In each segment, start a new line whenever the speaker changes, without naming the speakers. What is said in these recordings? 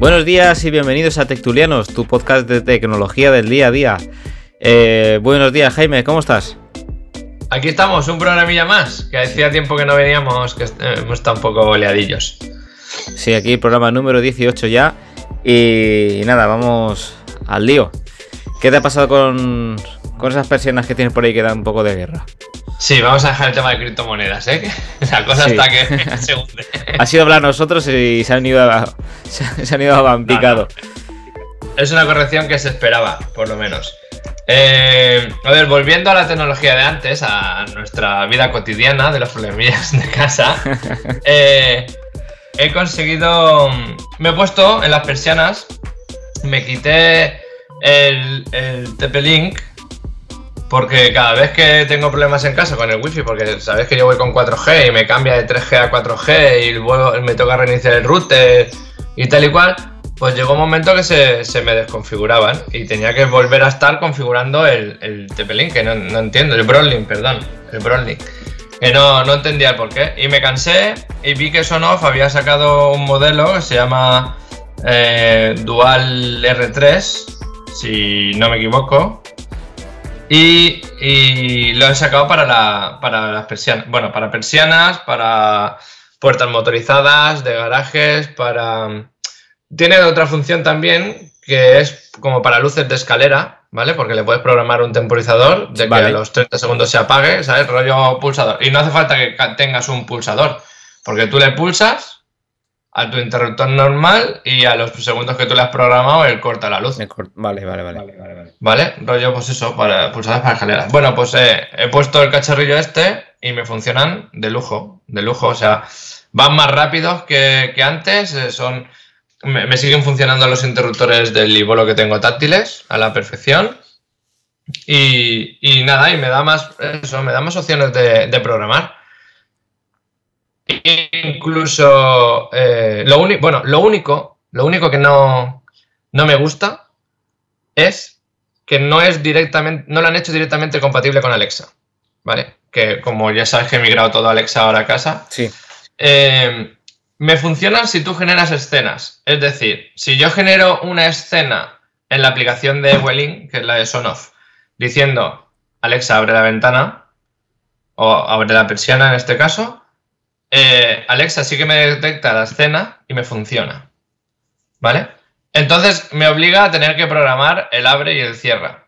Buenos días y bienvenidos a Tectulianos, tu podcast de tecnología del día a día. Eh, buenos días, Jaime, ¿cómo estás?
Aquí estamos, un programilla más, que hacía tiempo que no veníamos, que hemos estado un poco oleadillos.
Sí, aquí programa número 18 ya. Y, nada, vamos al lío. ¿Qué te ha pasado con, con esas persianas que tienes por ahí que dan un poco de guerra?
Sí, vamos a dejar el tema de criptomonedas, ¿eh? La cosa
Sí.
está que se hunde.
Ha sido hablar nosotros y se han ido a, se, han ido a picado.
Es una corrección que se esperaba, por lo menos. Eh, a ver, volviendo a la tecnología de antes, a nuestra vida cotidiana de los problemillas de casa, eh, he conseguido. Me he puesto en las persianas, me quité el, el TP-Link, porque cada vez que tengo problemas en casa con el wifi, porque sabéis que yo voy con 4G y me cambia de 3G a 4G y me toca reiniciar el router y tal y cual, pues llegó un momento que se, se me desconfiguraban y tenía que volver a estar configurando el, el TP-Link, que no, no entiendo, el Broadlink, perdón, el Broadlink. Que no, no entendía el porqué. Y me cansé y vi que Sonoff había sacado un modelo que se llama eh, Dual R3, si no me equivoco. Y, y lo he sacado para, la, para las persianas. Bueno, para persianas, para puertas motorizadas, de garajes, para. Tiene otra función también que es como para luces de escalera, ¿vale? Porque le puedes programar un temporizador de que
Vale.
a los 30 segundos se apague, ¿sabes? Rollo pulsador. Y no hace falta que tengas un pulsador, porque tú le pulsas a tu interruptor normal y a los segundos que tú le has programado, él corta la luz.
Me cort- Vale, vale, vale.
¿Vale? Rollo, pues eso, para pulsadas para escaleras. Bueno, pues eh, he puesto el cacharrillo este y me funcionan de lujo, de lujo. O sea, van más rápidos que, que antes. eh, son, me, me siguen funcionando los interruptores del Libolo que tengo táctiles a la perfección. Y, y nada, y me da más, eso, me da más opciones de, de programar. Incluso eh, lo único, bueno, lo único, lo único que no, no me gusta es que no es directamente, no lo han hecho directamente compatible con Alexa, ¿vale? Que como ya sabes que he migrado todo a Alexa ahora a casa,
Sí.
eh, me funcionan si tú generas escenas. Es decir, si yo genero una escena en la aplicación de Welling, que es la de Sonoff, diciendo Alexa abre la ventana, o abre la persiana en este caso, eh, Alexa sí que me detecta la escena y me funciona. ¿Vale? Entonces me obliga a tener que programar el abre y el cierra.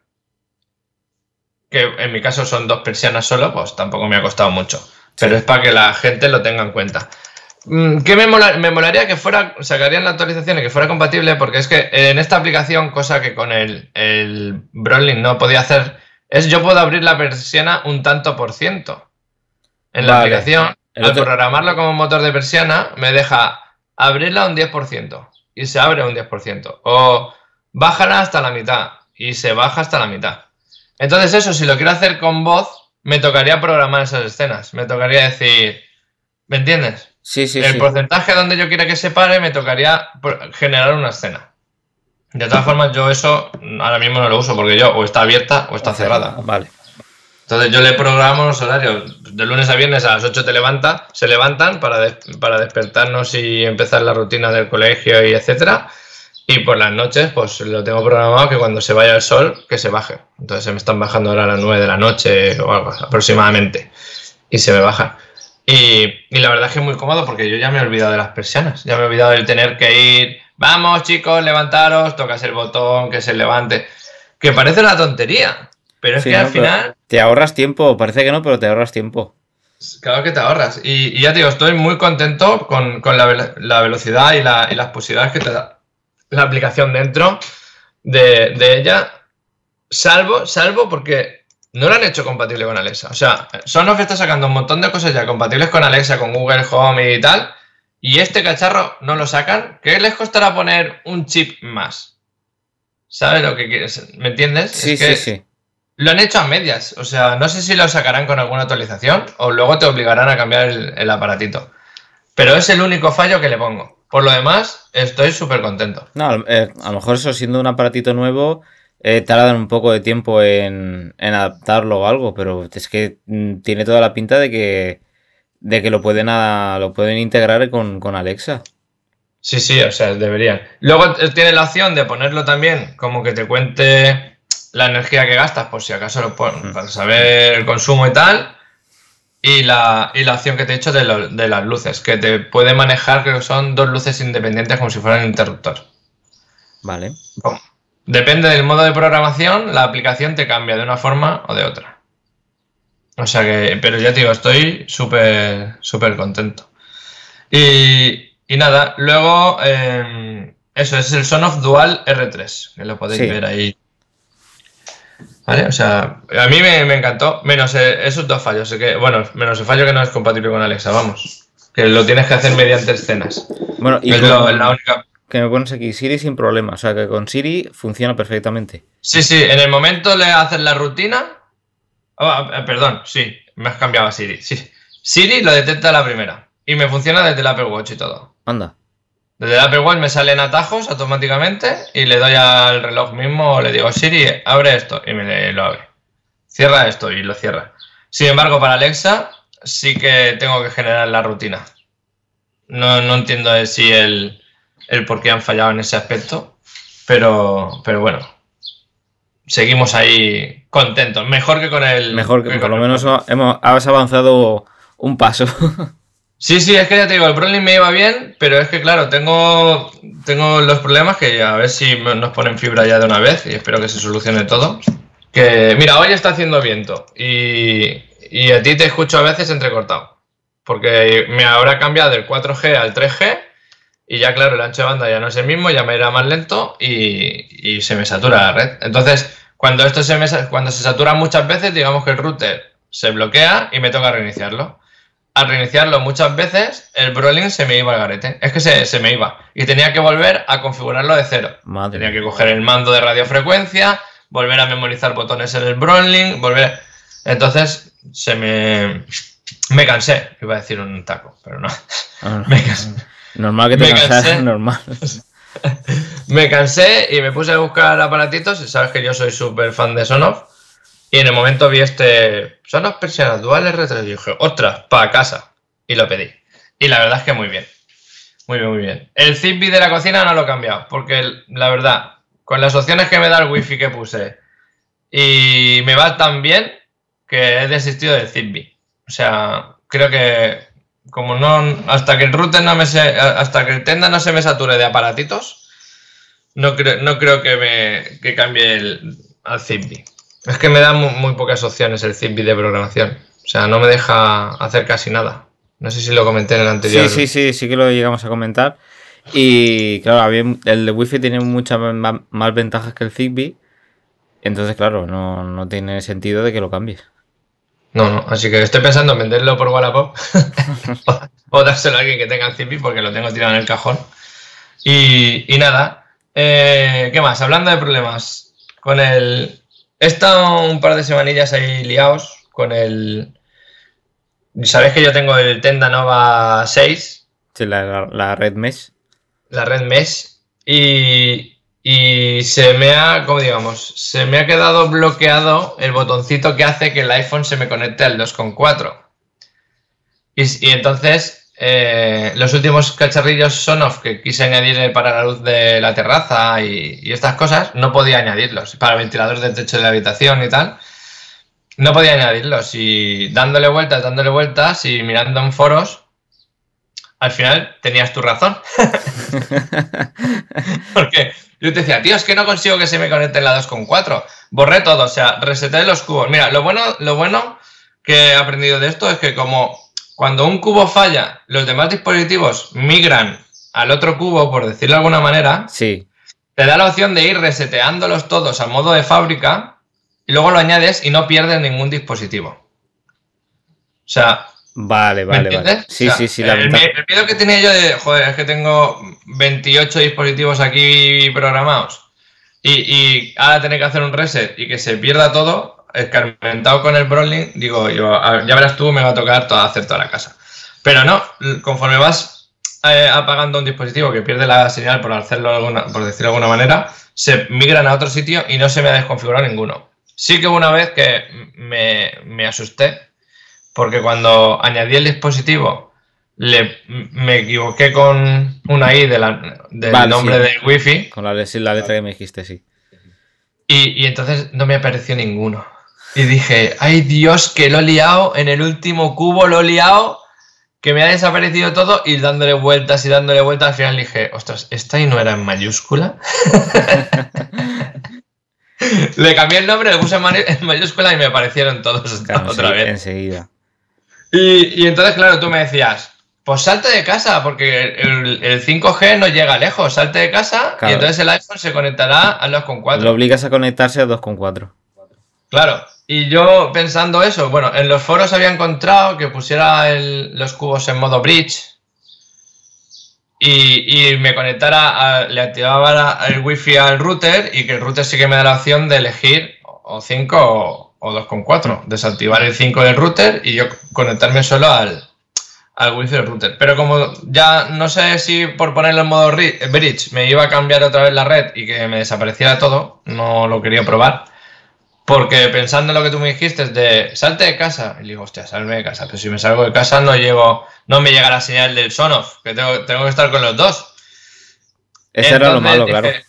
Que en mi caso son dos persianas solo, pues tampoco me ha costado mucho. Pero es para que la gente lo tenga en cuenta. Mm, ¿Qué me, mola- me molaría que fuera, sacarían la actualización y que fuera compatible? Porque es que en esta aplicación, cosa que con el, el Browning no podía hacer, es yo puedo abrir la persiana un tanto por ciento. En la
Vale.
aplicación,
El
al
otro-
programarlo como motor de persiana, me deja abrirla un 10% y se abre un 10%. O bájala hasta la mitad y se baja hasta la mitad. Entonces eso, si lo quiero hacer con voz, me tocaría programar esas escenas. Me tocaría decir, ¿me entiendes?
Sí, sí,
el
sí.
porcentaje donde yo quiera que se pare, me tocaría generar una escena. De todas formas, yo eso ahora mismo no lo uso porque yo o está abierta o está cerrada.
Vale.
Entonces yo le programo los horarios. De lunes a viernes a las 8 te levanta, se levantan para, des- para despertarnos y empezar la rutina del colegio y etcétera. Y por las noches, pues lo tengo programado que cuando se vaya el sol, que se baje. Entonces se me están bajando ahora a las 9 de la noche o algo aproximadamente. Y se me baja. Y, y la verdad es que es muy cómodo porque yo ya me he olvidado de las persianas. Ya me he olvidado de tener que ir. Vamos, chicos, levantaros, tocas el botón, que se levante. Que parece una tontería. Pero es
Sí,
que al final.
Te ahorras tiempo, parece que no, pero te ahorras tiempo.
Claro que te ahorras. Y, y ya te digo, estoy muy contento con, con la, la velocidad y, la- y las posibilidades que te da la aplicación dentro de, de ella. Salvo, salvo porque no lo han hecho compatible con Alexa. O sea, Sonos está sacando un montón de cosas ya compatibles con Alexa, con Google Home y tal. Y este cacharro no lo sacan. ¿Qué les costará poner un chip más? ¿Sabes lo que quieres? ¿Me entiendes?
Sí,
Es que-
sí, sí.
Lo han hecho a medias. O sea, no sé si lo sacarán con alguna actualización o luego te obligarán a cambiar el, el aparatito. Pero es el único fallo que le pongo. Por lo demás, estoy súper contento.
No, eh, a lo mejor eso siendo un aparatito nuevo, eh, tardan un poco de tiempo en, en adaptarlo o algo, pero es que mm, tiene toda la pinta de que, de que lo pueden, a- lo pueden integrar con, con Alexa.
Sí, sí, o sea, deberían. Luego eh, tiene la opción de ponerlo también como que te cuente la energía que gastas, por si acaso lo pones, para saber el consumo y tal. Y la, y la opción que te he dicho de, lo- de las luces, que te puede manejar, creo que son dos luces independientes como si fueran un interruptor.
Vale.
Depende del modo de programación, la aplicación te cambia de una forma o de otra. O sea que, pero ya te digo, estoy súper, súper contento. Y, y nada, luego, eh, eso es el Sonoff Dual R3, que lo podéis
Sí.
ver ahí. ¿Vale? O sea, a mí me, me encantó, menos eh, esos dos fallos. Que, bueno, menos el fallo que no es compatible con Alexa, vamos. Que lo tienes que hacer mediante escenas.
Bueno, y
es
con-
lo- la única
que me pones aquí Siri sin problema, o sea que con Siri funciona perfectamente.
Sí, sí, en el momento le haces la rutina. Ah, eh, perdón, sí, me has cambiado a Siri. Sí. Siri lo detecta a la primera. Y me funciona desde el Apple Watch y todo.
Anda.
Desde el Apple Watch me salen atajos automáticamente y le doy al reloj mismo, le digo, Siri, abre esto y me lo abre. Cierra esto y lo cierra. Sin embargo, para Alexa sí que tengo que generar la rutina. No, no entiendo de si el, el por qué han fallado en ese aspecto, pero, pero bueno, seguimos ahí contentos. Mejor que con el...
Mejor que por
con
lo menos hemos, has avanzado un paso.
Sí, sí, es que ya te digo, el Browning me iba bien, pero es que claro, tengo, tengo los problemas que a ver si nos ponen fibra ya de una vez y espero que se solucione todo. Que mira, hoy está haciendo viento y, y a ti te escucho a veces entrecortado, porque me habrá cambiado del 4G al 3G y ya claro, el ancho de banda ya no es el mismo, ya me irá más lento y, y se me satura la red. Entonces, cuando esto se me, cuando se satura muchas veces, digamos que el router se bloquea y me toca reiniciarlo al reiniciarlo muchas veces, el Brolin se me iba al garete. Es que se, se me iba. Y tenía que volver a configurarlo de cero.
Madre
Tenía que coger el mando de radiofrecuencia, volver a memorizar botones en el Brolin, volver. Entonces se me. Me cansé. Iba a decir un taco, pero no.
Ah,
Me cansé.
Normal que te
Me
cansas,
cansé.
normal.
Me cansé y me puse a buscar aparatitos. y Sabes que yo soy súper fan de Sonoff. Y en el momento vi este Sonoff Persianas Dual R3 y dije, ostras, para casa. Y lo pedí. Y la verdad es que muy bien. Muy bien, muy bien. El Zigbee de la cocina no lo he cambiado. Porque la verdad, con las opciones que me da el wifi que puse y me va tan bien que he desistido del Zigbee. O sea, creo que como no hasta que el router no me se, hasta que el tenda no se me sature de aparatitos, no creo, no creo que me que cambie el, al Zigbee. Es que me da muy, muy pocas opciones el Zigbee de programación. O sea, no me deja hacer casi nada. No sé si lo comenté en el anterior.
Sí, sí, sí, sí que lo llegamos a comentar. Y claro, el de Wi-Fi tiene muchas más, ventajas que el Zigbee. Entonces, claro, no, no tiene sentido de que lo cambies.
No, no, así que estoy pensando en venderlo por Wallapop o dárselo a alguien que tenga el Zigbee porque lo tengo tirado en el cajón. Y, y nada, eh, ¿qué más? Hablando de problemas, con el... He estado un par de semanillas ahí liados con el... Sabéis que yo tengo el Tenda Nova 6,
Sí, la, la- la red mesh.
la red mesh, y, y se me ha, como digamos, se me ha quedado bloqueado el botoncito que hace que el iPhone se me conecte al 2.4. Y, y entonces, eh, los últimos cacharrillos Sonoff que quise añadir para la luz de la terraza y, y estas cosas, no podía añadirlos. Para ventiladores del techo de la habitación y tal, no podía añadirlos. Y dándole vueltas, dándole vueltas y mirando en foros, al final tenías tu razón. Porque yo te decía, tío, es que no consigo que se me conecte en la 2.4. Borré todo, o sea, reseté los cubos. Mira, lo bueno, lo bueno que he aprendido de esto es que como cuando un cubo falla, los demás dispositivos migran al otro cubo, por decirlo de alguna manera,
Sí,
te da la opción de ir reseteándolos todos al modo de fábrica y luego lo añades y no pierdes ningún dispositivo. O sea,
vale,
¿Me
vale, vale. Sí,
O sea,
sí, sí, la
el,
ventaja-
el miedo que tenía yo de, joder, es que tengo 28 dispositivos aquí programados y, y ahora tener que hacer un reset y que se pierda todo, escarmentado con el Browning, digo, yo, ya verás tú, me va a tocar toda, hacer toda la casa. Pero no, conforme vas eh, apagando un dispositivo que pierde la señal, por hacerlo alguna, por decirlo de alguna manera, se migran a otro sitio y no se me ha desconfigurado ninguno. Sí que una vez que me, me asusté porque cuando añadí el dispositivo le, me equivoqué con una I de la- del
Vale,
nombre
sí.
del wifi
Con la, la letra que me dijiste, sí.
y, y entonces no me apareció ninguno. Y dije, ay Dios, que lo he liado, en el último cubo lo he liado, que me ha desaparecido todo y dándole vueltas y dándole vueltas, al final dije, ostras, ¿esta y no era en mayúscula? Le cambié el nombre, le puse en mayúscula y me aparecieron todos
Claro,
otra
sí,
vez.
enseguida.
Y, y entonces, claro, tú me decías, pues salte de casa, porque el, el 5G no llega lejos, salte de casa y entonces el iPhone se conectará a los con 4.
Lo obligas a conectarse a 2.4.
Claro, y yo pensando eso, bueno, en los foros había encontrado que pusiera los cubos en modo bridge y, me conectara, le activaba el wifi al router y que el router sí que me da la opción de elegir o 5 o, o 2.4, desactivar el 5 del router y yo conectarme solo al, al wifi del router. Pero como ya no sé si por ponerlo en modo ri- bridge me iba a cambiar otra vez la red y que me desapareciera todo, no lo quería probar. Porque pensando en lo que tú me dijiste de salte de casa, y digo, hostia, salme de casa, pero si me salgo de casa no llego, no me llega la señal del Sonoff, que tengo, tengo que estar con los dos.
Ese era lo malo,
dije-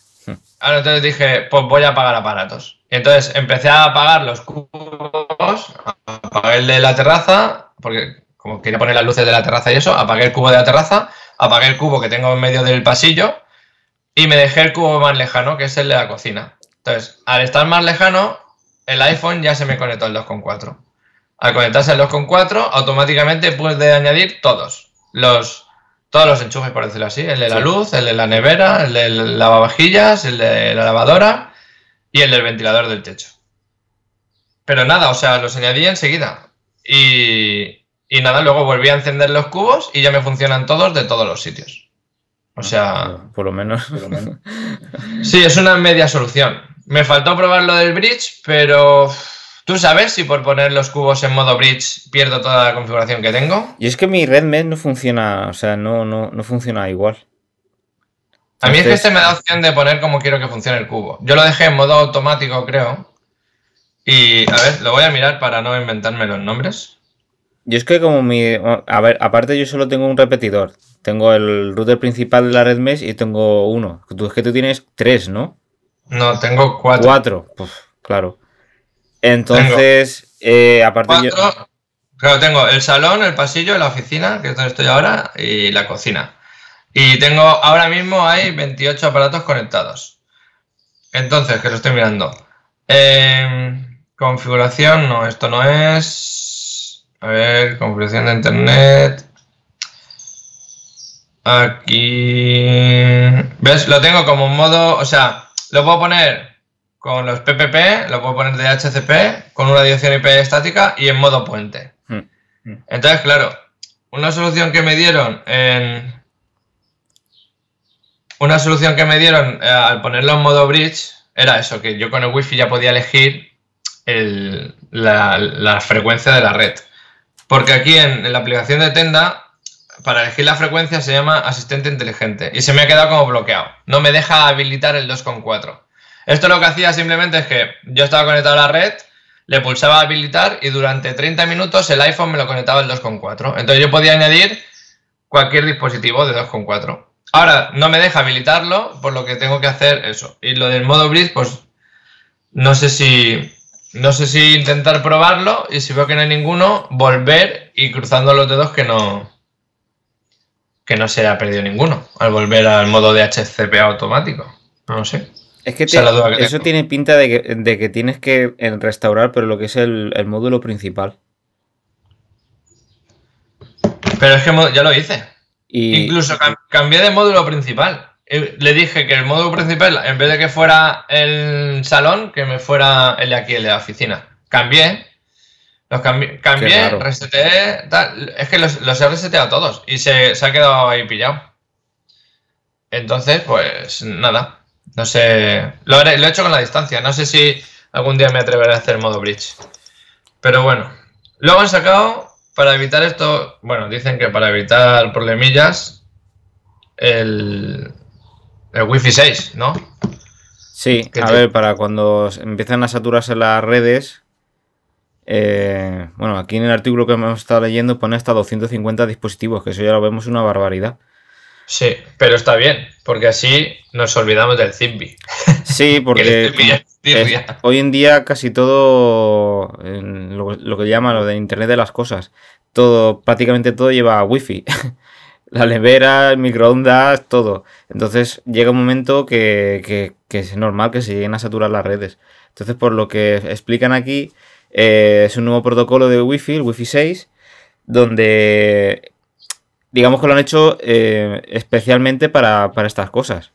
claro.
Entonces dije, pues voy a apagar aparatos. Y entonces empecé a apagar los cubos, apagué el de la terraza, porque como quería poner las luces de la terraza y eso, apagué el cubo de la terraza, apagué el cubo que tengo en medio del pasillo y me dejé el cubo más lejano, que es el de la cocina. Entonces, al estar más lejano, el iPhone ya se me conectó al 2.4. Al conectarse al 2.4, automáticamente puede añadir todos los, todos los enchufes, por decirlo así. El de la
Sí.
luz, el de la nevera, el del lavavajillas, el de la lavadora y el del ventilador del techo. Pero nada, o sea, los añadí enseguida. Y, y nada, luego volví a encender los cubos y ya me funcionan todos de todos los sitios. O sea,
Por lo menos.
sí, es una media solución. Me faltó probar lo del bridge, pero ¿tú sabes si por poner los cubos en modo bridge pierdo toda la configuración que tengo?
Y es que mi red mesh no funciona, o sea, no, no, no funciona igual.
A mí es que este me da opción de poner como quiero que funcione el cubo. Yo lo dejé en modo automático, creo. Y a ver, lo voy a mirar para no inventarme los nombres.
Yo es que como mi... A ver, aparte yo solo tengo un repetidor. Tengo el router principal de la red mesh y tengo uno. Tú es que tú tienes tres, ¿no?
No, tengo cuatro.
Cuatro. Pues, claro. Entonces, eh, aparte yo...
Cuatro. Claro, tengo el salón, el pasillo, la oficina, que es donde estoy ahora, y la cocina. Y tengo, ahora mismo hay 28 aparatos conectados. Entonces, que lo estoy mirando. Em, configuración, no, esto no es. A ver, configuración de internet. Aquí. ¿Ves? Lo tengo como modo. O sea, lo puedo poner con los PPP, lo puedo poner de HCP, con una dirección IP estática y en modo puente.
Hmm.
Entonces, claro, una solución que me dieron en. Una solución que me dieron eh, al ponerlo en modo bridge era eso, que yo con el wifi ya podía elegir el- la, la frecuencia de la red. Porque aquí en, en la aplicación de Tenda, para elegir la frecuencia se llama asistente inteligente y se me ha quedado como bloqueado. No me deja habilitar el 2.4. Esto lo que hacía simplemente es que yo estaba conectado a la red, le pulsaba habilitar y durante 30 minutos el iPhone me lo conectaba al 2.4. Entonces yo podía añadir cualquier dispositivo de 2.4. Ahora no me deja habilitarlo, por lo que tengo que hacer eso. Y lo del modo bridge, pues no sé si no sé si intentar probarlo y si veo que no hay ninguno, volver y cruzando los dedos que no que no se ha perdido ninguno al volver al modo de HCP automático. No sé.
Es que eso
tengo.
tiene pinta de que, de que tienes que restaurar, pero lo que es el, el módulo principal.
Pero es que ya lo hice.
Y,
Incluso cam- cambié de módulo principal. Eh, Le dije que el módulo principal, en vez de que fuera el salón, que me fuera el de aquí, el de la oficina. Cambié. Los cambié, cambié reseteé. tal. Es que los, los he reseteado todos y se, se ha quedado ahí pillado. Entonces, pues nada. No sé. Lo, haré- lo he hecho con la distancia. No sé si algún día me atreveré a hacer modo bridge. Pero bueno. Luego han sacado, para evitar esto, bueno, dicen que para evitar problemillas, el, el Wi-Fi 6, ¿no?
sí,
¿Qué
a
te-
ver, para cuando empiezan a saturarse las redes. Eh, bueno, aquí en el artículo que hemos estado leyendo pone hasta 250 dispositivos, que eso ya lo vemos una barbaridad.
Sí, pero está bien, porque así nos olvidamos del Zigbee.
Sí, porque
es
hoy en día casi todo, en lo, lo que llaman lo de Internet de las cosas, todo, prácticamente todo lleva wifi. La nevera, el microondas, todo. Entonces llega un momento que, que- que es normal que se lleguen a saturar las redes. Entonces, por lo que explican aquí, eh, es un nuevo protocolo de wifi, el wifi 6, donde digamos que lo han hecho eh, especialmente para, para estas cosas.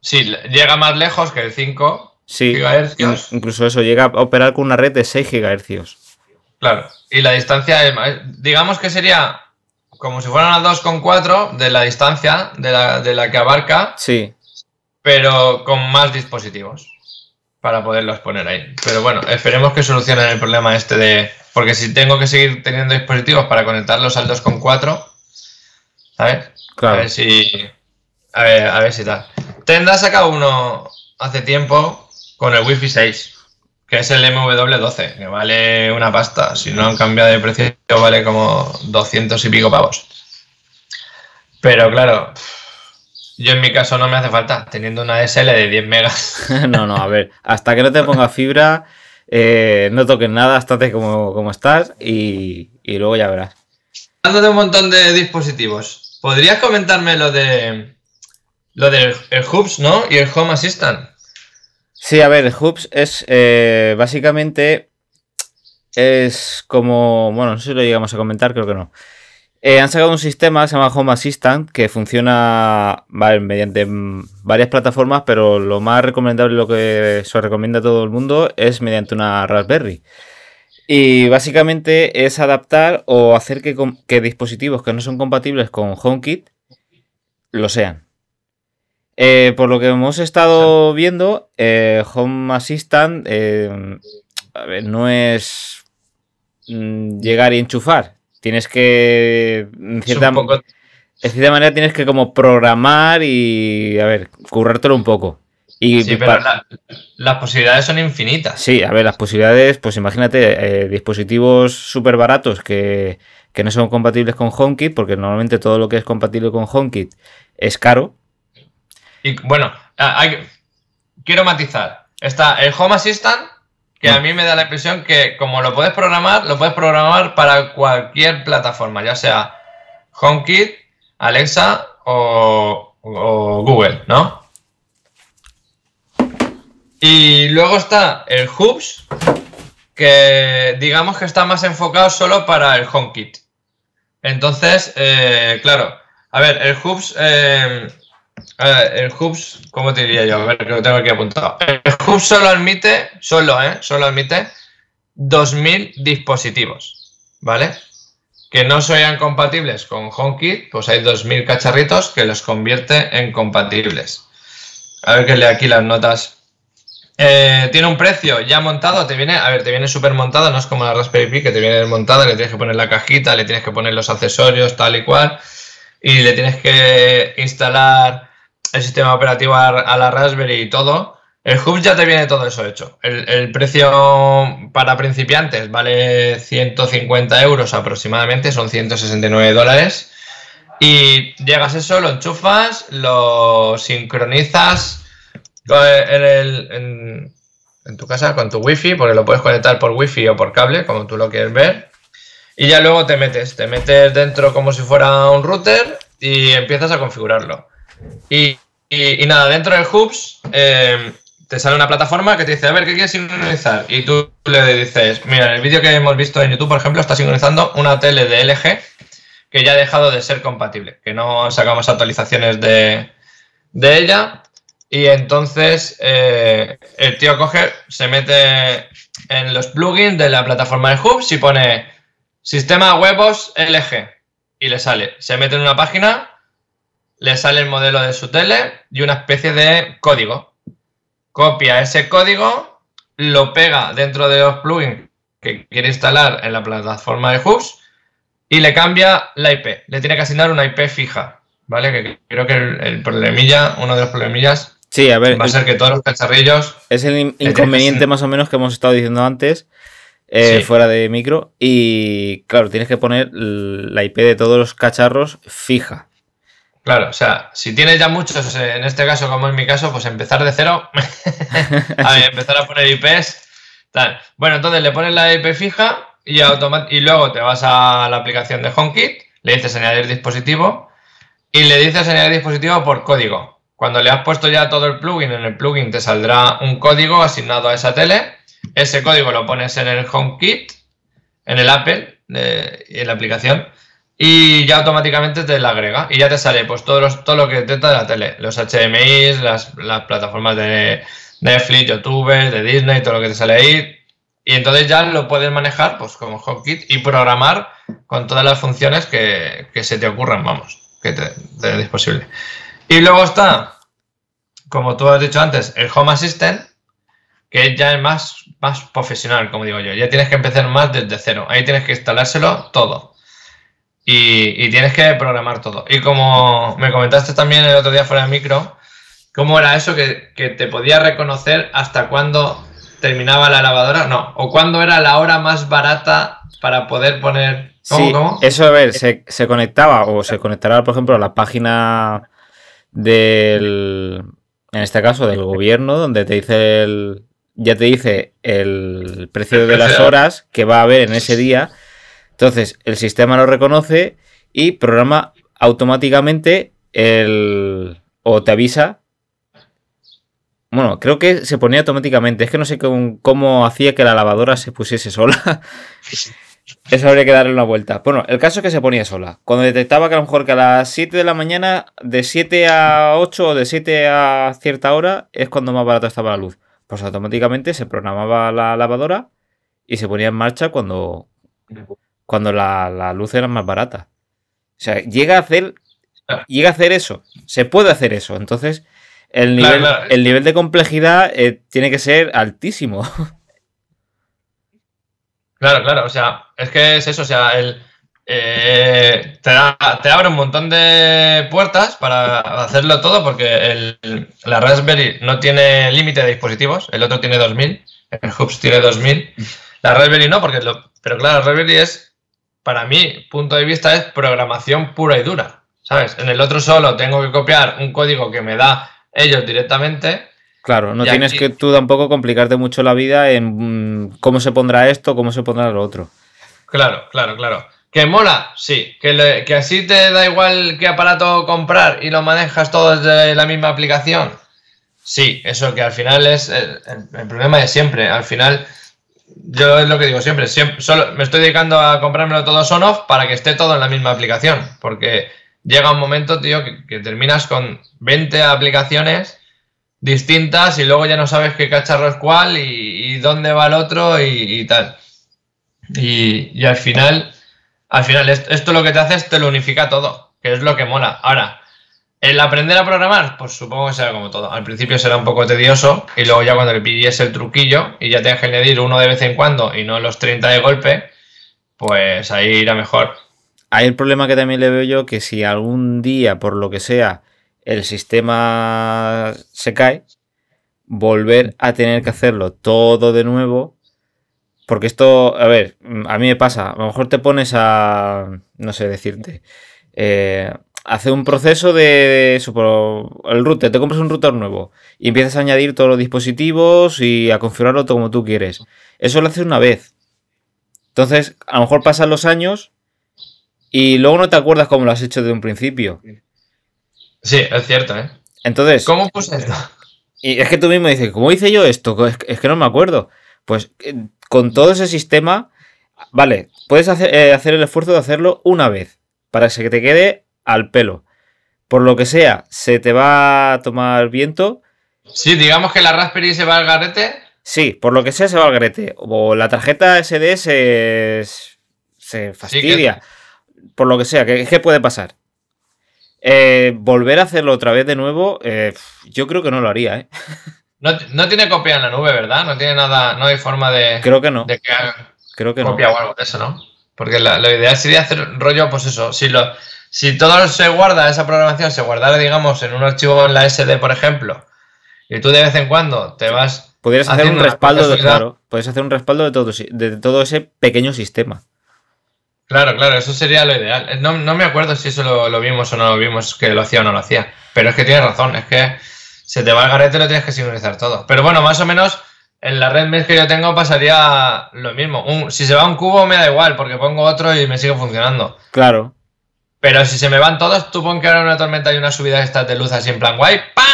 Sí, llega más lejos que el 5
Sí, in- incluso eso, llega a operar con una red de 6 gigahercios.
Claro, y la distancia, digamos que sería como si fuera una 2,4 de la distancia de la, de la que abarca,
Sí,
pero con más dispositivos para poderlos poner ahí. Pero bueno, esperemos que solucionen el problema este de... Porque si tengo que seguir teniendo dispositivos para conectarlos al 2,4, ¿sabes? A
claro.
ver si... A ver, a ver si tal. Tenda ha sacado uno hace tiempo con el Wi-Fi 6, que es el MW12, que vale una pasta. Si no han cambiado de precio, vale como 200 y pico pavos. Pero claro, yo en mi caso no me hace falta, teniendo una SL de 10 megas.
no, no, a ver, hasta que no te ponga fibra, eh, no toques nada, estate como, como estás y, y luego ya verás.
Hablando de un montón de dispositivos, ¿podrías comentarme lo de lo del el Hubs, ¿no? Y el Home Assistant.
Sí, a ver, el Hubs es eh, básicamente es como, bueno, no sé si lo llegamos a comentar, creo que no. Eh, han sacado un sistema que se llama Home Assistant que funciona vale, mediante varias plataformas, pero lo más recomendable, lo que se recomienda a todo el mundo es mediante una Raspberry. Y básicamente es adaptar o hacer que, dispositivos que no son compatibles con HomeKit lo sean. Eh, por lo que hemos estado viendo, eh, Home Assistant a ver, no es mm, llegar y enchufar. Tienes que, en cierta,
poco-
manera, tienes que como programar y, a ver, currártelo un poco. Y
Sí, pero la- las posibilidades son infinitas.
Sí, a ver, las posibilidades, pues imagínate, eh, dispositivos súper baratos que, que no son compatibles con HomeKit, porque normalmente todo lo que es compatible con HomeKit es caro.
Y bueno, hay- quiero matizar. Está el Home Assistant, que a mí me da la impresión que como lo puedes programar, lo puedes programar para cualquier plataforma, ya sea HomeKit, Alexa o, Google, ¿no? Y luego está el Hubs, que digamos que está más enfocado solo para el HomeKit. Entonces, eh, claro, A ver, el Hubs. eh, el Hubs, ¿cómo te diría yo? A ver, que lo tengo aquí apuntado. El Hubs solo admite, solo, ¿eh? Solo admite 2000 dispositivos, ¿vale? Que no sean compatibles con HomeKit, pues hay 2000 cacharritos que los convierte en compatibles. A ver que lea aquí las notas. Eh, tiene un precio ya montado, te viene, a ver, te viene súper montado, no es como la Raspberry Pi que te viene montada, le tienes que poner la cajita, le tienes que poner los accesorios, tal y cual, y le tienes que instalar el sistema operativo a, la Raspberry y todo. El Hub ya te viene todo eso hecho. El, precio para principiantes vale 150 euros aproximadamente, son 169 dólares. Y llegas eso, lo enchufas, lo sincronizas eh, en, el- en tu casa con tu wifi, porque lo puedes conectar por wifi o por cable, como tú lo quieres ver. Y ya luego te metes, te metes dentro como si fuera un router y empiezas a configurarlo. Y, nada, dentro del Hubs eh, te sale una plataforma que te dice, a ver, ¿qué quieres sincronizar? Y tú le dices, mira, en el vídeo que hemos visto en YouTube, por ejemplo, está sincronizando una tele de LG que ya ha dejado de ser compatible, que no sacamos actualizaciones de, de ella. Y entonces eh, el tío coge, se mete en los plugins de la plataforma de Hubs y pone sistema huevos LG y le sale. Se mete en una página, le sale el modelo de su tele y una especie de código. Copia ese código, lo pega dentro de los plugins que quiere instalar en la plataforma de Hubs y le cambia la IP. Le tiene que asignar una IP fija, ¿vale? Que creo que el, el problemilla, uno de los problemillas,
Sí, a ver,
va a ser que todos los cacharrillos.
es el inconveniente más o menos que hemos estado diciendo antes, eh,
Sí.
fuera de micro. Y claro, tienes que poner la IP de todos los cacharros fija.
Claro, o sea, si tienes ya muchos, eh, en este caso, como en mi caso, pues empezar de cero. a empezar a poner IPs. Tal. Bueno, entonces le pones la IP fija y, y luego te vas a la aplicación de HomeKit, le dices añadir dispositivo y le dices añadir dispositivo por código. Cuando le has puesto ya todo el plugin, en el plugin te saldrá un código asignado a esa tele. Ese código lo pones en el HomeKit, en el Apple, de- en la aplicación, y ya automáticamente te la agrega. Y ya te sale pues todo, los, todo lo que detecta de la tele. Los HDMI, las, las plataformas de Netflix, YouTube, de Disney, todo lo que te sale ahí. Y entonces ya lo puedes manejar pues como HomeKit y programar con todas las funciones que, que se te ocurran, vamos, que te, te es posible. Y luego está, como tú has dicho antes, el Home Assistant, que ya es más, más profesional, como digo yo. Ya tienes que empezar más desde cero. Ahí tienes que instalárselo todo. Y, y tienes que programar todo. Y como me comentaste también el otro día fuera de micro, ¿cómo era eso que, que te podía reconocer hasta cuándo terminaba la lavadora? No, o cuándo era la hora más barata para poder poner... ¿Cómo?
sí,
cómo?
eso a ver, se, se conectaba o se conectará, por ejemplo, a la página del, en este caso, del gobierno, donde te dice el, ya te dice el precio de las horas que va a haber en ese día. Entonces, el sistema lo reconoce y programa automáticamente el, o te avisa. Bueno, creo que se ponía automáticamente. Es que no sé cómo, hacía que la lavadora se pusiese sola. Eso habría que darle una vuelta. Bueno, el caso es que se ponía sola. Cuando detectaba que a lo mejor que a las 7 de la mañana, de 7 a 8 o de 7 a cierta hora, es cuando más barato estaba la luz. Pues automáticamente se programaba la lavadora y se ponía en marcha cuando, cuando la, la luz era más barata. O sea, llega a hacer. Llega a hacer eso. Se puede hacer eso. Entonces, el
Claro,
nivel,
claro.
el nivel de complejidad eh, tiene que ser altísimo.
Claro, claro, o sea, es que es eso, o sea, el, eh, te, da- te abre un montón de puertas para hacerlo todo porque el- la Raspberry no tiene límite de dispositivos, el otro tiene 2000, el Hubs tiene 2000, la Raspberry no, porque lo, pero claro, la Raspberry es, para mi punto de vista, es programación pura y dura, ¿sabes? En el otro solo tengo que copiar un código que me da ellos directamente.
Claro, no tienes
aquí-
que tú tampoco complicarte mucho la vida en mm, cómo se pondrá esto, cómo se pondrá lo otro.
Claro, claro, claro. ¿Que mola? Sí. ¿Que, le- que así te da igual qué aparato comprar y lo manejas todo desde la misma aplicación? Sí, eso que al final es el, el- el problema de siempre. Al final, yo es lo que digo siempre, solo me estoy dedicando a comprármelo todo son off para que esté todo en la misma aplicación. Porque llega un momento, tío, que, terminas con 20 aplicaciones distintas y luego ya no sabes qué cacharro es cuál y, dónde va el otro y, tal. Y, y al final, al final, est- esto lo que te hace es te lo unifica todo, que es lo que mola. Ahora, el aprender a programar, pues supongo que será como todo. Al principio será un poco tedioso y luego ya cuando le pilles el truquillo y ya tengas que añadir uno de vez en cuando y no los 30 de golpe, pues ahí irá mejor.
Hay el problema que también le veo yo que si algún día, por lo que sea, el sistema se cae, volver a tener que hacerlo todo de nuevo. Porque esto, a ver, a mí me pasa. A lo mejor te pones a, no sé decirte, eh, hace un proceso de, por el router, te compras un router nuevo y empiezas a añadir todos los dispositivos y a configurarlo todo como tú quieres. Eso lo haces una vez. Entonces, a lo mejor pasan los años y luego no te acuerdas cómo lo has hecho de un principio.
Sí, es cierto, ¿eh?
Entonces,
¿Cómo puse esto?
y es que tú mismo dices, ¿cómo hice yo esto? Es que, es que no me acuerdo. Pues eh, con todo ese sistema, vale, puedes hacer, eh, hacer el esfuerzo de hacerlo una vez para que te quede al pelo. Por lo que sea, se te va a tomar viento.
Sí, digamos que la Raspberry se va al garete.
Sí, por lo que sea, se va al garete. O la tarjeta SD se, se fastidia. Por lo que sea, ¿qué, qué puede pasar? Eh, volver a hacerlo otra vez de nuevo, eh, yo creo que no lo haría, ¿eh?
No, no tiene copia en la nube, ¿verdad? No tiene nada, no hay forma de,
Creo que no.
de que haga
Creo que no.
copia o algo de eso, ¿no? Porque la- lo ideal sería hacer rollo, pues eso, si lo, si todo se guarda, esa programación se guardara, digamos, en un archivo en la SD, por ejemplo, y tú de vez en cuando te vas
Podrías hacer un respaldo de, claro, podrías hacer un respaldo de todo, de todo ese pequeño sistema.
Claro, claro, eso sería lo ideal. Eh, No, no me acuerdo si eso lo, lo vimos o no lo vimos, que lo hacía o no lo hacía. Pero es que tienes razón, es que se te va el garete y lo tienes que sincronizar todo. Pero bueno, más o menos en la red mesh que yo tengo pasaría lo mismo. Un- si se va un cubo me da igual, porque pongo otro y me sigue funcionando.
Claro.
Pero si se me van todos, tú pon que ahora una tormenta hay una subida de estas de luz así en plan guay, ¡pa!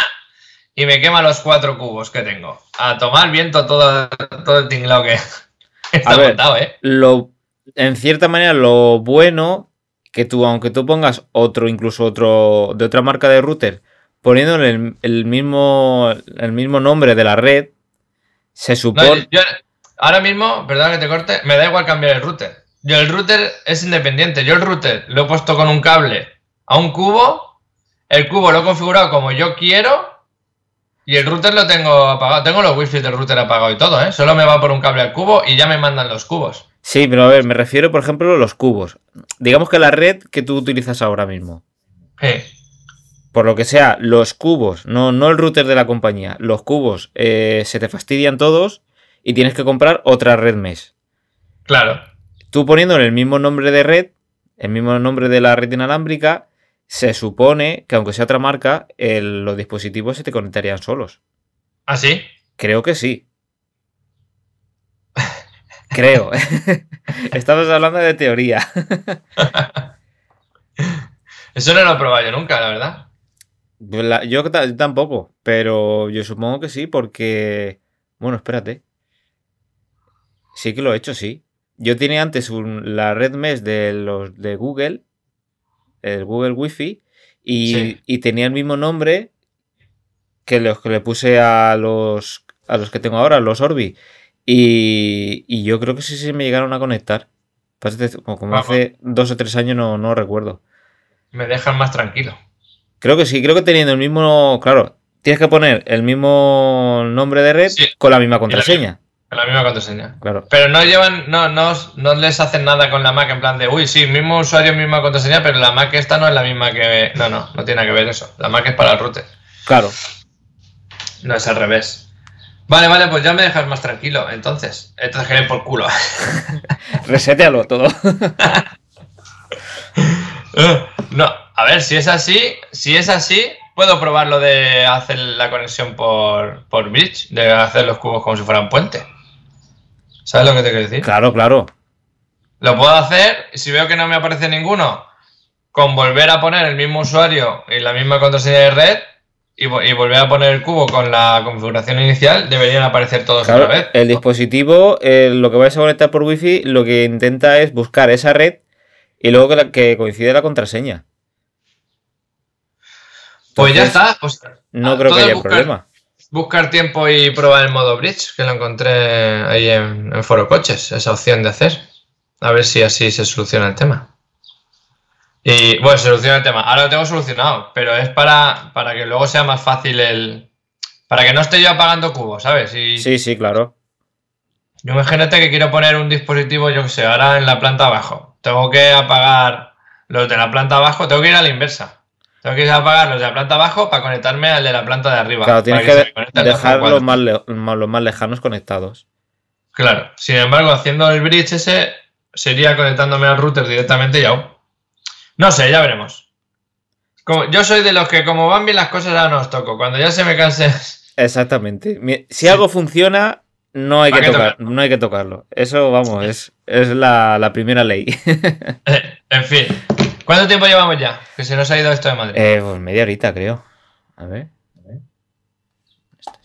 Y me quema los cuatro cubos que tengo. A tomar viento todo, todo el tinglado que está
A ver.
montado, ¿eh?
Lo, en cierta manera, lo bueno que tú, aunque tú pongas otro, incluso otro de otra marca de router, poniéndole el, el mismo, el mismo nombre de la red, se supone.
ahora mismo, perdón que te corte, me da igual cambiar el router. Yo el router es independiente. Yo el router lo he puesto con un cable a un cubo, el cubo lo he configurado como yo quiero y el router lo tengo apagado. Tengo los wifi del router apagado y todo, ¿eh? Solo me va por un cable al cubo y ya me mandan los cubos.
Sí, pero a ver, me refiero, por ejemplo, a los cubos. Digamos que la red que tú utilizas ahora mismo.
Sí.
Por lo que sea, los cubos, no, no el router de la compañía, los cubos eh, se te fastidian todos y tienes que comprar otra red mesh.
Claro.
Tú poniéndole el mismo nombre de red, el mismo nombre de la red inalámbrica, se supone que aunque sea otra marca, el- los dispositivos se te conectarían solos.
¿Ah, sí?
Creo que sí. Creo. Estamos hablando de teoría.
Eso no lo he probado yo nunca, la verdad.
La- yo ta- tampoco, pero yo supongo que sí, porque. Bueno, espérate. Sí que lo he hecho, sí. Yo tenía antes un- la red mesh de los de Google, el Google Wi-Fi, y,
Sí.
y tenía el mismo nombre que los que le puse a los a los que tengo ahora, los Orbi. Y, y yo creo que sí se me llegaron a conectar. Parece- como hace dos o tres años no, no recuerdo.
Me dejan más tranquilo.
Creo que sí, creo que teniendo el mismo. Claro, tienes que poner el mismo nombre de red
Sí.
con la misma contraseña.
La misma contraseña.
Claro.
Pero no llevan, no, no, no les hacen nada con la Mac en plan de, uy, sí, mismo usuario, misma contraseña, pero la Mac esta no es la misma que. No, no, no tiene nada que ver eso. La Mac es para el router.
Claro.
No es al revés. Vale, vale, pues ya me dejas más tranquilo. Entonces, entonces que por culo.
Resetealo todo.
no, a ver, si es así, si es así, puedo probar lo de hacer la conexión por, por bridge, de hacer los cubos como si fueran puente. ¿Sabes lo que te quiero decir?
claro, claro.
Lo puedo hacer si veo que no me aparece ninguno, con volver a poner el mismo usuario y la misma contraseña de red y, y volver a poner el cubo con la configuración inicial, deberían aparecer todos
Claro,
otra vez.
el dispositivo, eh, lo que vais a conectar por wifi, lo que intenta es buscar esa red y luego que, la- que coincide la contraseña.
Pues ya está. Pues,
No creo que haya
buscar-
problema.
Buscar tiempo y probar el modo bridge, que lo encontré ahí en, en Foro Coches, esa opción de hacer. A ver si así se soluciona el tema. Y bueno, se soluciona el tema. Ahora lo tengo solucionado, pero es para, para que luego sea más fácil el. Para que no esté yo apagando cubos, ¿sabes? Y
Sí, sí, claro.
yo imagínate que quiero poner un dispositivo, yo que sé, ahora en la planta abajo. Tengo que apagar los de la planta abajo, tengo que ir a la inversa. Tengo que ir a apagar los de la planta abajo para conectarme al de la planta de arriba.
Claro, tienes que,
el
dejar
2.4.
los más, los más lejanos conectados.
Claro, sin embargo, haciendo el bridge ese, sería conectándome al router directamente y aún. No sé, ya veremos. Como- yo soy de los que, como van bien las cosas, ahora no os toco. Cuando ya se me canse.
Exactamente. Si algo funciona, no hay, que no hay que tocarlo. Eso, vamos, es, es la, la primera ley.
en fin. ¿Cuánto tiempo llevamos ya? Que se nos ha ido esto de Madrid.
Eh, pues media horita, creo. A ver.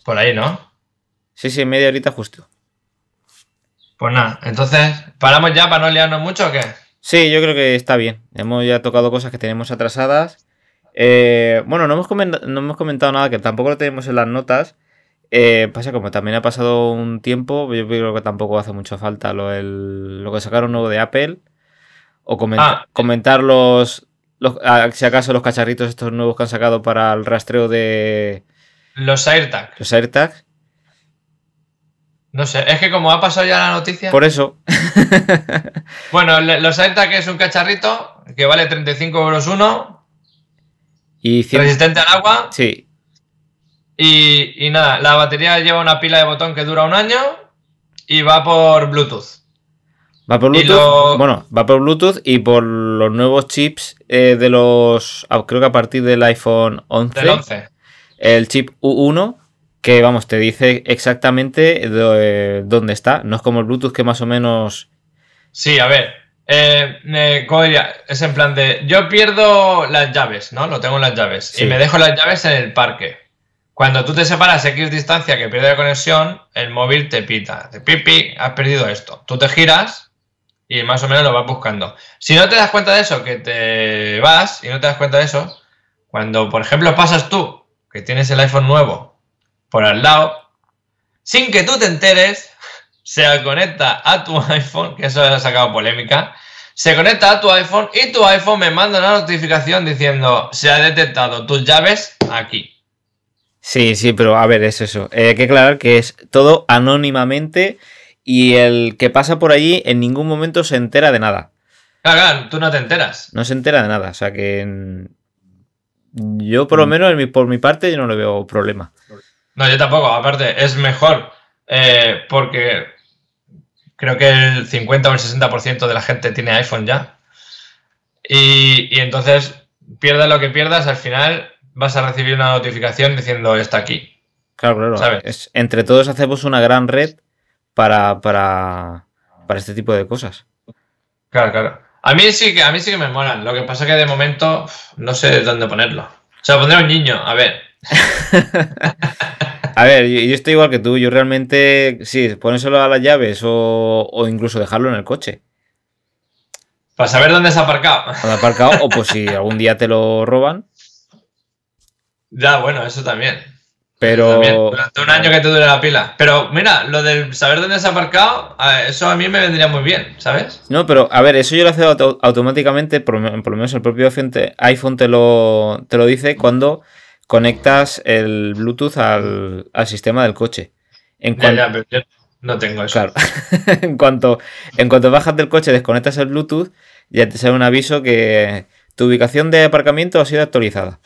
Por ahí, ¿no?
Sí, sí, media horita justo.
Pues nada, entonces, ¿paramos ya para no liarnos mucho o qué?
Sí, yo creo que está bien. Hemos ya tocado cosas que tenemos atrasadas. Eh, bueno, no hemos, no hemos comentado nada que tampoco lo tenemos en las notas. Eh, pasa como también ha pasado un tiempo, yo creo que tampoco hace mucha falta lo, del- lo que sacaron nuevo de Apple. O comenta-
Ah.
comentar los, los- ah, si acaso los cacharritos estos nuevos que han sacado para el rastreo de
Los AirTag.
los AirTags.
No sé, es que como ha pasado ya la noticia.
Por eso,
Bueno, los AirTag es un cacharrito que vale 35 euros uno,
y
resistente al agua.
sí,
Y, y nada, la batería lleva una pila de botón que dura un año y va por Bluetooth.
Va por Bluetooth.
lo-
Bueno, va por Bluetooth y por los nuevos chips eh, de los. ah, Creo que a partir del iPhone 11,
Del 11.
el chip U1, que vamos, te dice exactamente de- dónde está. No es como el Bluetooth que más o menos.
Sí, a ver. eh, eh, ¿cómo diría? Es en plan de. Yo pierdo las llaves, ¿no? Lo tengo en las llaves.
Sí.
Y me dejo las llaves en el parque. Cuando tú te separas X distancia que pierde la conexión, el móvil te pita. Te pipi, has perdido esto. Tú te giras y más o menos lo vas buscando. Si no te das cuenta de eso, que te vas y no te das cuenta de eso, cuando por ejemplo pasas tú, que tienes el iPhone nuevo, por al lado, sin que tú te enteres, se conecta a tu iPhone, que eso ha sacado polémica, se conecta a tu iPhone y tu iPhone me manda una notificación diciendo se ha detectado tus llaves aquí.
Sí, sí, pero a ver, es eso. Hay que aclarar que es todo anónimamente y el que pasa por allí en ningún momento se entera de nada.
Claro, tú no te enteras.
No se entera de nada. O sea que. mm, Yo, por lo menos, en mi- por mi parte, yo no le veo problema.
No, yo tampoco. Aparte, es mejor eh, porque creo que el 50 o el 60% de la gente tiene iPhone ya. Y, y entonces, pierdas lo que pierdas, al final vas a recibir una notificación diciendo está aquí.
Claro, claro.
¿Sabes?
Es- entre todos hacemos una gran red para, para, para este tipo de cosas.
Claro, claro. A mí sí que a mí sí que me molan. Lo que pasa que de momento no sé dónde ponerlo. O sea, pondré a un niño, a ver.
A ver, yo, yo estoy igual que tú. Yo realmente, sí, ponérselo a las llaves o, o incluso dejarlo en el coche.
Para saber dónde se ha aparcado.
Cuando aparcado, o pues si algún día te lo roban.
Ya, bueno, eso también.
Pero.
También, durante un año que te dure la pila. Pero mira, lo del saber dónde se ha aparcado, eso a mí me vendría muy bien, ¿sabes?
No, pero a ver, eso yo lo auto- automáticamente, por, lo por lo menos el propio iPhone te, lo, te lo dice cuando conectas el Bluetooth al, al sistema del coche. En
Ya,
cuan-
ya, pero yo no tengo eso.
Claro. en, cuanto, en cuanto bajas del coche, desconectas el Bluetooth, ya te sale un aviso que tu ubicación de aparcamiento ha sido actualizada.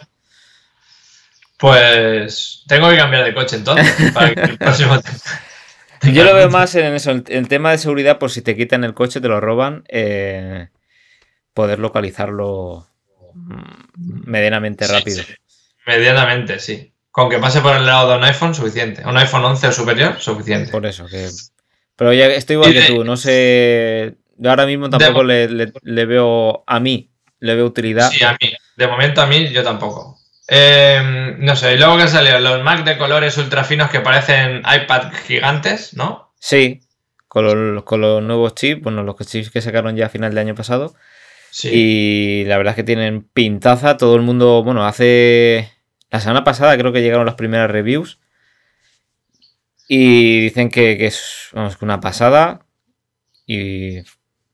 Pues tengo que cambiar de coche entonces. Para que el próximo
Yo lo veo más en eso, el, el tema de seguridad, por si te quitan el coche, te lo roban, eh, poder localizarlo mm, medianamente rápido.
sí. Medianamente, sí. Con que pase por el lado de un iPhone, suficiente. Un iPhone 11 o superior, suficiente.
Por eso, que. Pero ya estoy igual que
de-
tú, no sé. Yo ahora mismo tampoco le, le- le veo a mí, le veo utilidad.
Sí, a mí. De momento a mí, yo tampoco. Eh, no sé, y luego que salió los Mac de colores ultra finos que parecen iPad gigantes, ¿no?
Sí, con los, con los nuevos chips, bueno, los chips que sacaron ya a final de año pasado.
Sí.
Y la verdad es que tienen pintaza. Todo el mundo, bueno, hace. la semana pasada creo que llegaron las primeras reviews. Y dicen que, que es vamos, una pasada. Y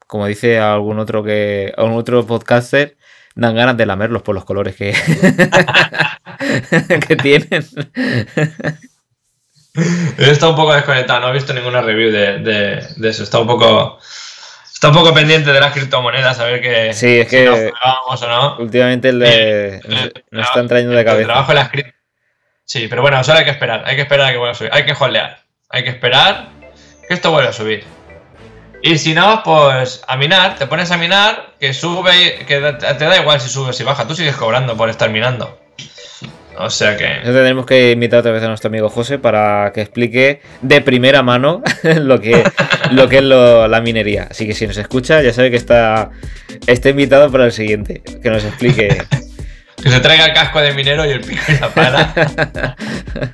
como dice algún otro que. algún otro podcaster, dan ganas de lamerlos por los colores que, que tienen.
Está un poco desconectado, no he visto ninguna review de, de- de eso. Está un poco. Está un poco pendiente de las criptomonedas, a ver que,
Sí, es
si
que-
nos o no.
Últimamente le,
Eh,
nos, nos están trayendo de
el
cabeza.
trabajo de las cripto- Sí, pero bueno, solo hay que esperar. Hay que esperar a que vuelva a subir. Hay que holdear. Hay que esperar que esto vuelva a subir. Y si no, pues a minar, te pones a minar, que sube, y- que te da igual si sube o si baja, tú sigues cobrando por estar minando. O sea que.
Entonces tenemos que invitar otra vez a nuestro amigo José para que explique de primera mano lo que, lo que es lo- la minería. Así que si nos escucha, ya sabe que está, está invitado para el siguiente. Que nos explique.
Que se traiga el casco de minero y el pico y la pala.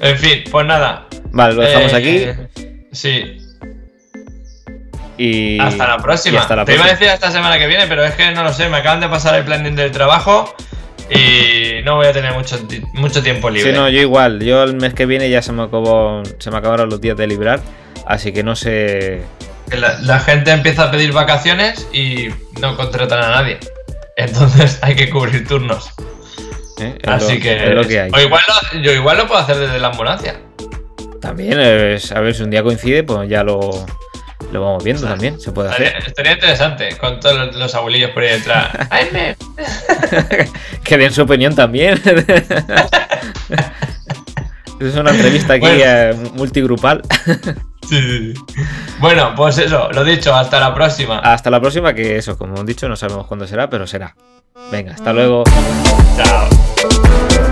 en fin, pues nada.
Vale, lo dejamos
Eh,
aquí.
Sí,
Y
hasta la próxima.
hasta la
Te iba a decir hasta semana que viene, pero es que no lo sé, me acaban de pasar el planning del trabajo y no voy a tener mucho, mucho tiempo libre.
Sí, no, yo igual. Yo el mes que viene ya se me acabó, se me acabaron los días de librar. Así que no sé.
La, la gente empieza a pedir vacaciones y no contratan a nadie. Entonces hay que cubrir turnos.
¿eh? Es
Así
lo-
que.
es lo que hay.
O igual lo- yo igual lo puedo hacer desde la ambulancia.
También, es- a ver si un día coincide, pues ya lo, lo vamos viendo también. Se puede hacer.
estaría interesante con todos los, los abuelillos por ahí detrás. Ay, me-
que den su opinión también. es una entrevista aquí
Bueno.
eh, multigrupal.
Sí, sí. Bueno, pues eso, lo dicho, hasta la próxima.
Hasta la próxima, que eso, como he dicho, no sabemos cuándo será, pero será. Venga, hasta luego.
Chao.